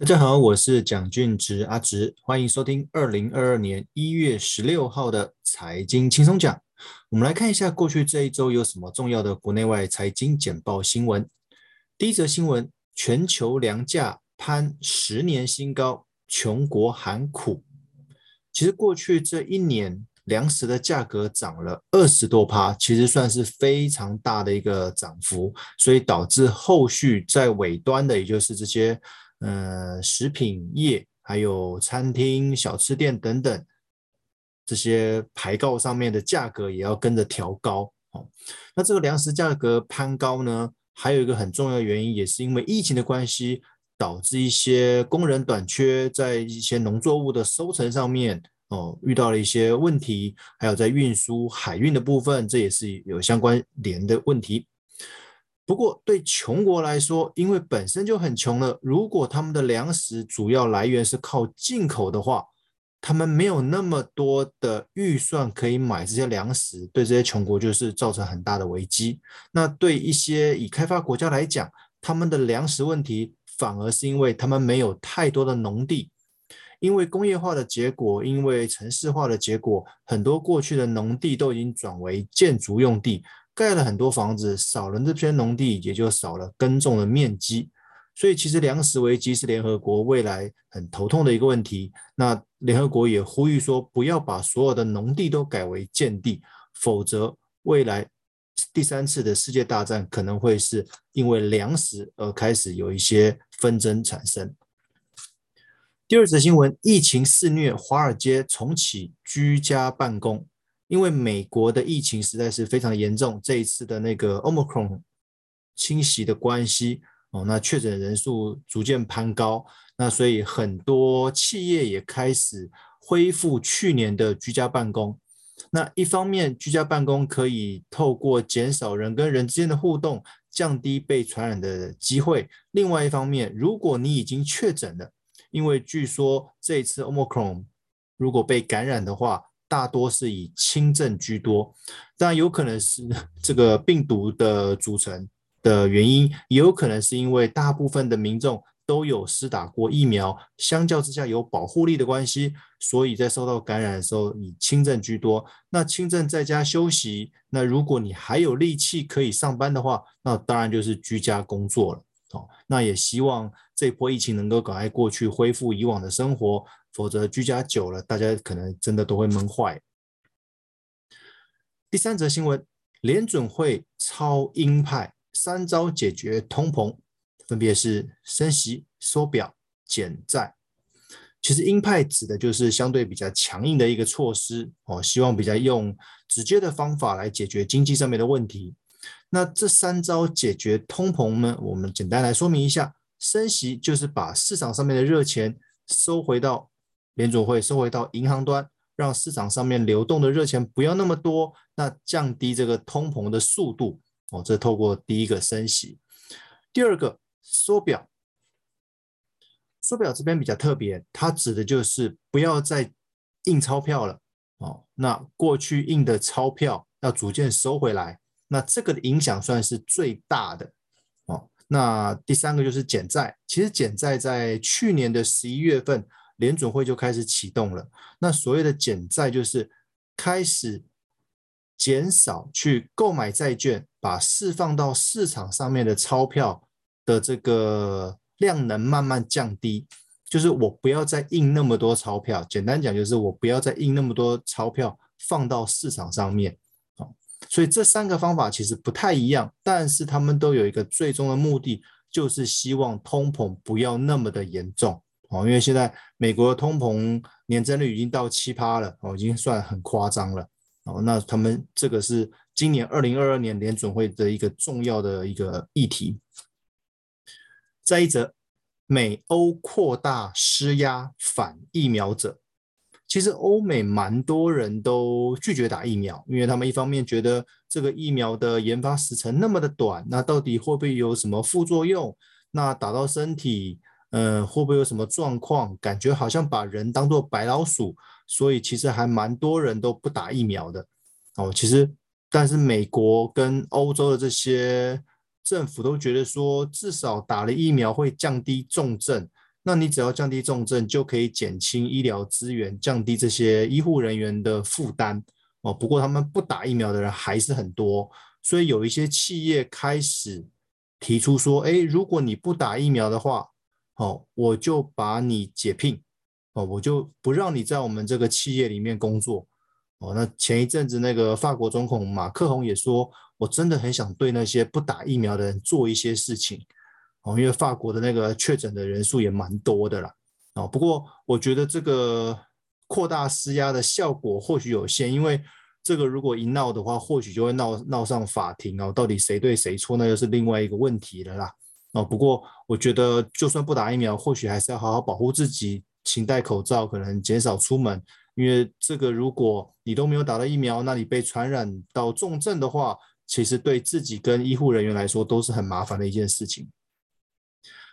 大家好，我是蒋俊植阿植，欢迎收听二零二二年一月十六号的财经轻松讲。我们来看一下过去这一周有什么重要的国内外财经简报新闻。第一则新闻：全球粮价攀十年新高，穷国喊苦。其实过去这一年，粮食的价格涨了二十多趴，其实算是非常大的一个涨幅，所以导致后续在尾端的，也就是这些。呃，食品业还有餐厅、小吃店等等这些牌告上面的价格也要跟着调高。哦，那这个粮食价格攀高呢，还有一个很重要的原因，也是因为疫情的关系，导致一些工人短缺，在一些农作物的收成上面哦遇到了一些问题，还有在运输海运的部分，这也是有相关联的问题。不过，对穷国来说，因为本身就很穷了，如果他们的粮食主要来源是靠进口的话，他们没有那么多的预算可以买这些粮食，对这些穷国就是造成很大的危机。那对一些已开发国家来讲，他们的粮食问题反而是因为他们没有太多的农地，因为工业化的结果，因为城市化的结果，很多过去的农地都已经转为建筑用地。盖了很多房子，少了这片农地，也就少了耕种的面积。所以，其实粮食危机是联合国未来很头痛的一个问题。那联合国也呼吁说，不要把所有的农地都改为建地，否则未来第三次的世界大战可能会是因为粮食而开始有一些纷争产生。第二则新闻：疫情肆虐，华尔街重启居家办公。因为美国的疫情实在是非常严重，这一次的那个 Omicron 侵袭的关系，哦，那确诊人数逐渐攀高，那所以很多企业也开始恢复去年的居家办公。那一方面，居家办公可以透过减少人跟人之间的互动，降低被传染的机会；另外一方面，如果你已经确诊了，因为据说这一次 Omicron 如果被感染的话，大多是以轻症居多，当然有可能是 这个病毒的组成的原因，也有可能是因为大部分的民众都有施打过疫苗，相较之下有保护力的关系，所以在受到感染的时候以轻症居多。那轻症在家休息，那如果你还有力气可以上班的话，那当然就是居家工作了。哦，那也希望这波疫情能够赶快过去，恢复以往的生活。否则居家久了，大家可能真的都会闷坏。第三则新闻，联准会超鹰派三招解决通膨，分别是升息、缩表、减债。其实鹰派指的就是相对比较强硬的一个措施哦，希望比较用直接的方法来解决经济上面的问题。那这三招解决通膨呢？我们简单来说明一下，升息就是把市场上面的热钱收回到。联储会收回到银行端，让市场上面流动的热钱不要那么多，那降低这个通膨的速度哦。这透过第一个升息，第二个缩表。缩表这边比较特别，它指的就是不要再印钞票了哦。那过去印的钞票要逐渐收回来，那这个的影响算是最大的哦。那第三个就是减债，其实减债在去年的十一月份。联准会就开始启动了。那所谓的减债，就是开始减少去购买债券，把释放到市场上面的钞票的这个量能慢慢降低。就是我不要再印那么多钞票。简单讲，就是我不要再印那么多钞票放到市场上面啊。所以这三个方法其实不太一样，但是他们都有一个最终的目的，就是希望通膨不要那么的严重。哦，因为现在美国通膨年增率已经到七趴了，哦，已经算很夸张了。哦，那他们这个是今年二零二二年联准会的一个重要的一个议题。再一则，美欧扩大施压反疫苗者，其实欧美蛮多人都拒绝打疫苗，因为他们一方面觉得这个疫苗的研发时程那么的短，那到底会不会有什么副作用？那打到身体？嗯，会不会有什么状况？感觉好像把人当作白老鼠，所以其实还蛮多人都不打疫苗的。哦，其实，但是美国跟欧洲的这些政府都觉得说，至少打了疫苗会降低重症，那你只要降低重症，就可以减轻医疗资源，降低这些医护人员的负担哦。不过他们不打疫苗的人还是很多，所以有一些企业开始提出说，哎，如果你不打疫苗的话，哦，我就把你解聘，哦，我就不让你在我们这个企业里面工作。哦，那前一阵子那个法国总统马克宏也说，我真的很想对那些不打疫苗的人做一些事情。哦，因为法国的那个确诊的人数也蛮多的啦。哦，不过我觉得这个扩大施压的效果或许有限，因为这个如果一闹的话，或许就会闹闹上法庭哦。到底谁对谁错，那又是另外一个问题了啦。哦，不过我觉得就算不打疫苗，或许还是要好好保护自己，勤戴口罩，可能减少出门。因为这个如果你都没有打到疫苗，那你被传染到重症的话，其实对自己跟医护人员来说都是很麻烦的一件事情。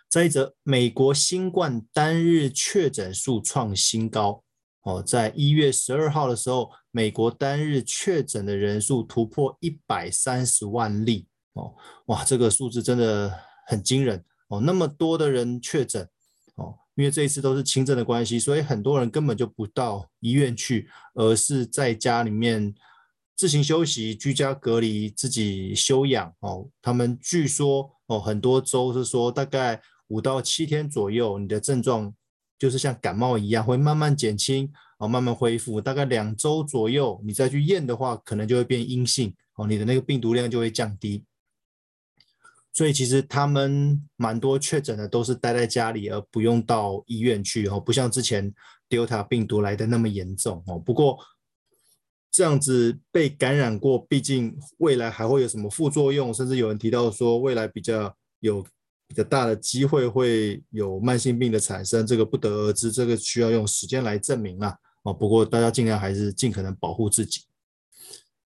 再一则，美国新冠单日确诊数创新高哦，在一月十二号的时候，美国单日确诊的人数突破一百三十万例哦，哇，这个数字真的很惊人哦，那么多的人确诊哦，因为这一次都是轻症的关系，所以很多人根本就不到医院去，而是在家里面自行休息、居家隔离、自己休养哦。他们据说哦，很多州是说大概。五到七天左右，你的症状就是像感冒一样，会慢慢减轻，哦，慢慢恢复。大概两周左右，你再去验的话，可能就会变阴性，哦，你的那个病毒量就会降低。所以其实他们蛮多确诊的都是待在家里，而不用到医院去，哦，不像之前 Delta 病毒来的那么严重，哦。不过这样子被感染过，毕竟未来还会有什么副作用，甚至有人提到说未来比较有。比较大的机会会有慢性病的产生，这个不得而知，这个需要用时间来证明啦。哦，不过大家尽量还是尽可能保护自己。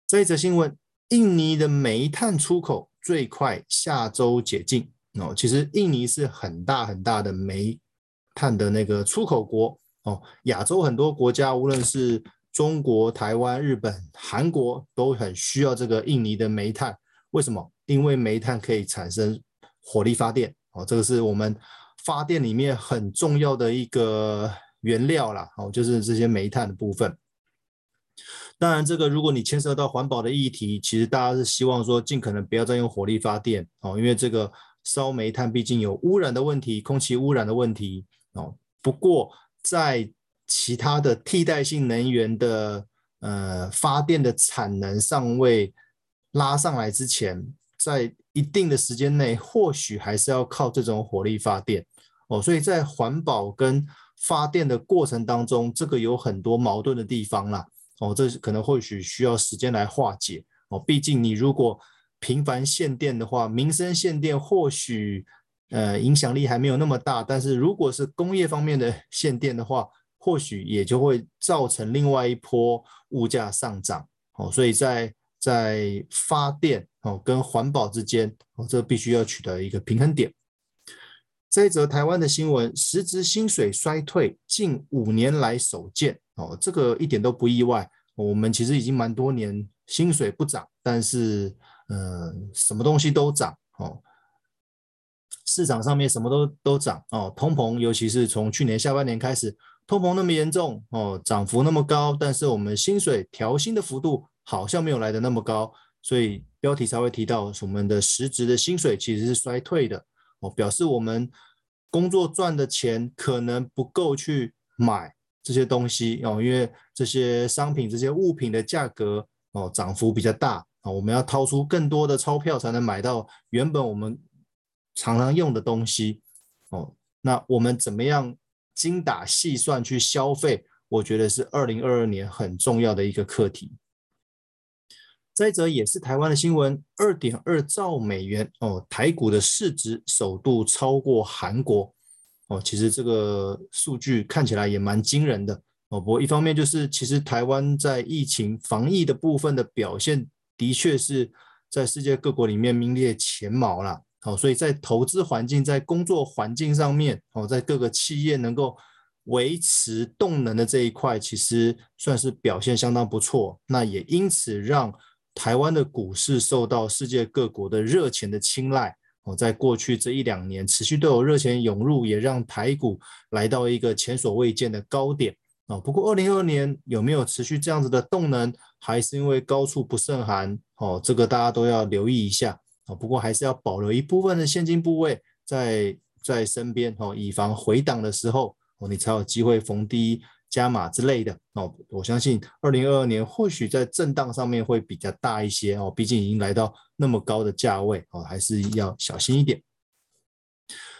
这一则新闻，印尼的煤炭出口最快下周解禁哦。其实印尼是很大很大的煤炭的那个出口国哦。亚洲很多国家，无论是中国、台湾、日本、韩国，都很需要这个印尼的煤炭。为什么？因为煤炭可以产生。火力发电哦，这个是我们发电里面很重要的一个原料啦，哦，就是这些煤炭的部分。当然，这个如果你牵涉到环保的议题，其实大家是希望说尽可能不要再用火力发电哦，因为这个烧煤炭毕竟有污染的问题，空气污染的问题哦。不过，在其他的替代性能源的呃发电的产能尚未拉上来之前，在一定的时间内，或许还是要靠这种火力发电哦，所以在环保跟发电的过程当中，这个有很多矛盾的地方啦哦，这可能或许需要时间来化解哦。毕竟你如果频繁限电的话，民生限电或许呃影响力还没有那么大，但是如果是工业方面的 限电的话，或许也就会造成另外一波物价上涨哦。所以在在发电哦跟环保之间哦，这必须要取得一个平衡点。这一则台湾的新闻，实质薪水衰退近五年来首见哦，这个一点都不意外。我们其实已经蛮多年薪水不涨，但是嗯、什么东西都涨哦，市场上面什么都都涨哦，通膨尤其是从去年下半年开始，通膨那么严重哦，涨幅那么高，但是我们薪水调薪的幅度。好像没有来的那么高，所以标题才会提到我们的实质的薪水其实是衰退的哦，表示我们工作赚的钱可能不够去买这些东西哦，因为这些商品、这些物品的价格哦涨幅比较大啊，我们要掏出更多的钞票才能买到原本我们常常用的东西哦。那我们怎么样精打细算去消费？我觉得是二零二二年很重要的一个课题。再者也是台湾的新闻，二点二兆美元哦，台股的市值首度超过韩国哦。其实这个数据看起来也蛮惊人的哦。不过一方面就是，其实台湾在疫情防疫的部分的表现，的确是在世界各国里面名列前茅啦。哦。所以在投资环境、在工作环境上面哦，在各个企业能够维持动能的这一块，其实算是表现相当不错。那也因此让台湾的股市受到世界各国的热钱的青睐哦，在过去这一两年持续都有热钱涌入，也让台股来到一个前所未见的高点哦。不过二零二二年有没有持续这样子的动能，还是因为高处不胜寒哦？这个大家都要留意一下哦。不过还是要保留一部分的现金部位在在身边哦，以防回档的时候哦，你才有机会逢低。加码之类的哦，我相信二零二二年或许在震荡上面会比较大一些哦，毕竟已经来到那么高的价位哦，还是要小心一点。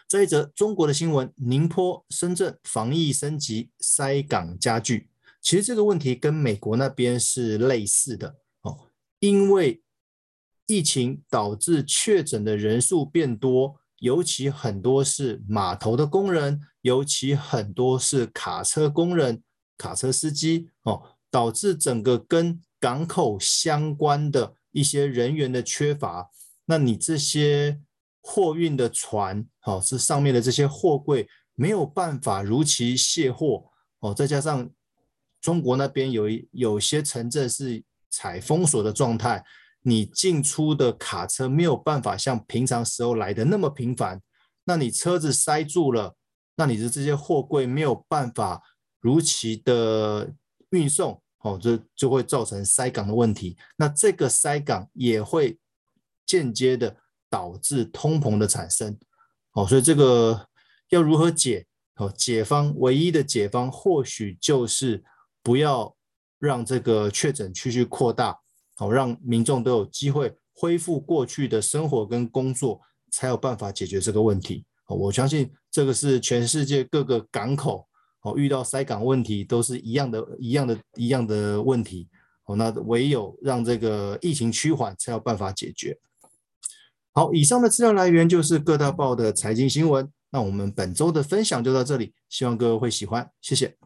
这一则中国的新闻：宁波、深圳防疫升级，塞港加剧。其实这个问题跟美国那边是类似的哦，因为疫情导致确诊的人数变多。尤其很多是码头的工人，尤其很多是卡车工人、卡车司机哦，导致整个跟港口相关的一些人员的缺乏。那你这些货运的船，哦，是上面的这些货柜没有办法如期卸货哦，再加上中国那边有有些城镇是采封锁的状态。你进出的卡车没有办法像平常时候来的那么频繁，那你车子塞住了，那你的这些货柜没有办法如期的运送，哦，这就会造成塞港的问题。那这个塞港也会间接的导致通膨的产生，哦，所以这个要如何解？哦，解方唯一的解方或许就是不要让这个确诊区域扩大。好，让民众都有机会恢复过去的生活跟工作，才有办法解决这个问题。我相信这个是全世界各个港口遇到塞港问题都是一样的、一样的、一样的问题。哦，那唯有让这个疫情趋缓，才有办法解决。好，以上的资料来源就是各大报的财经新闻。那我们本周的分享就到这里，希望各位会喜欢，谢谢。